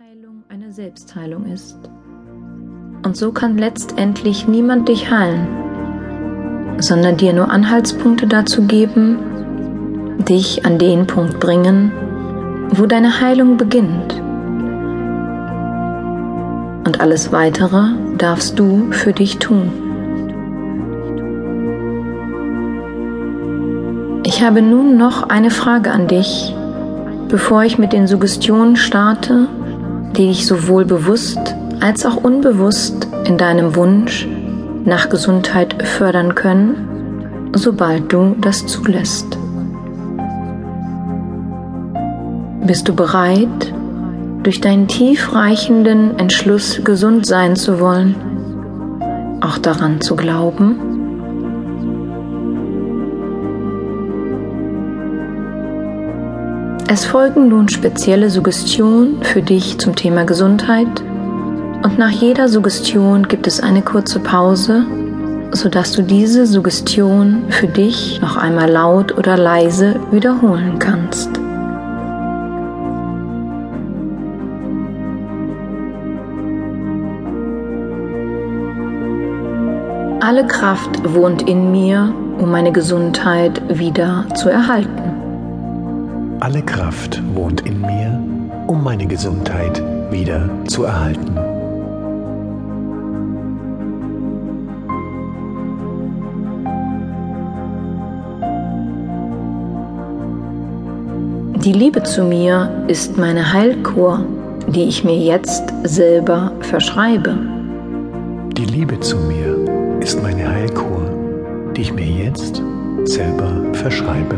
Heilung eine Selbstheilung ist. Und so kann letztendlich niemand dich heilen, sondern dir nur Anhaltspunkte dazu geben, dich an den Punkt bringen, wo deine Heilung beginnt. Und alles Weitere darfst du für dich tun. Ich habe nun noch eine Frage an dich, bevor ich mit den Suggestionen starte die dich sowohl bewusst als auch unbewusst in deinem Wunsch nach Gesundheit fördern können, sobald du das zulässt. Bist du bereit, durch deinen tiefreichenden Entschluss gesund sein zu wollen, auch daran zu glauben? Es folgen nun spezielle Suggestionen für dich zum Thema Gesundheit und nach jeder Suggestion gibt es eine kurze Pause, sodass du diese Suggestion für dich noch einmal laut oder leise wiederholen kannst. Alle Kraft wohnt in mir, um meine Gesundheit wieder zu erhalten. Alle Kraft wohnt in mir, um meine Gesundheit wieder zu erhalten. Die Liebe zu mir ist meine Heilkur, die ich mir jetzt selber verschreibe. Die Liebe zu mir ist meine Heilkur, die ich mir jetzt selber verschreibe.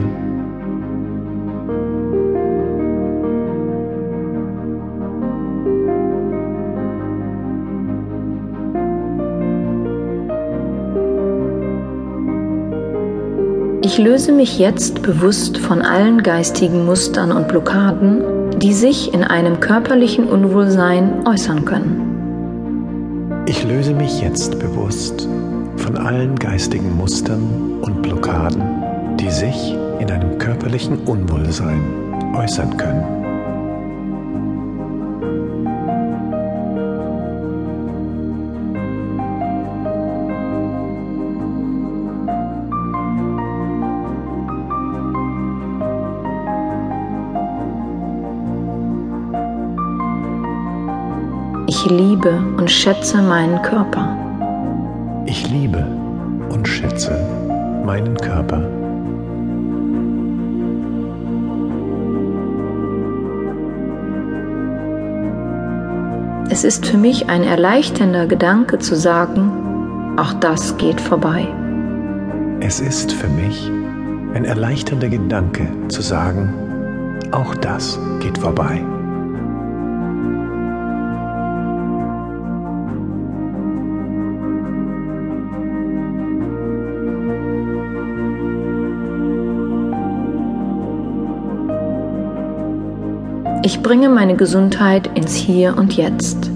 Ich löse mich jetzt bewusst von allen geistigen Mustern und Blockaden, die sich in einem körperlichen Unwohlsein äußern können. Ich löse mich jetzt bewusst von allen geistigen Mustern und Blockaden, die sich in einem körperlichen Unwohlsein äußern können. Ich liebe und schätze meinen Körper. Ich liebe und schätze meinen Körper. Es ist für mich ein erleichternder Gedanke zu sagen, auch das geht vorbei. Es ist für mich ein erleichternder Gedanke zu sagen, auch das geht vorbei. Ich bringe meine Gesundheit ins Hier und Jetzt.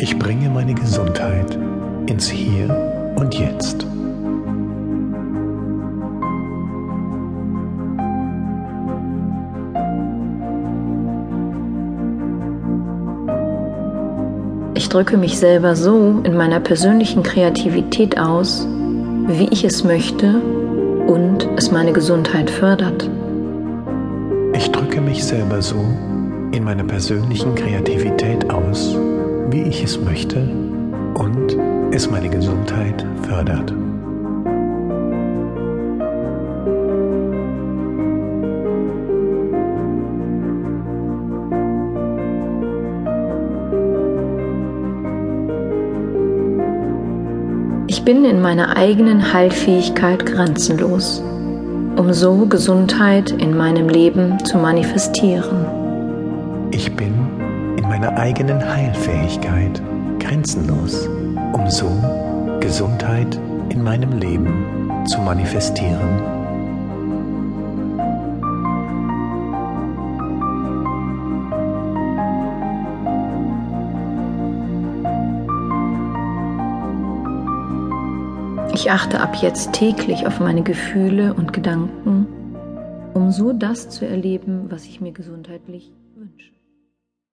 Ich bringe meine Gesundheit ins Hier und Jetzt. Ich drücke mich selber so in meiner persönlichen Kreativität aus, wie ich es möchte und es meine Gesundheit fördert. Ich drücke mich selber so in meiner persönlichen Kreativität aus, wie ich es möchte und es meine Gesundheit fördert. Ich bin in meiner eigenen Heilfähigkeit grenzenlos um so Gesundheit in meinem Leben zu manifestieren. Ich bin in meiner eigenen Heilfähigkeit grenzenlos, um so Gesundheit in meinem Leben zu manifestieren. Ich achte ab jetzt täglich auf meine Gefühle und Gedanken, um so das zu erleben, was ich mir gesundheitlich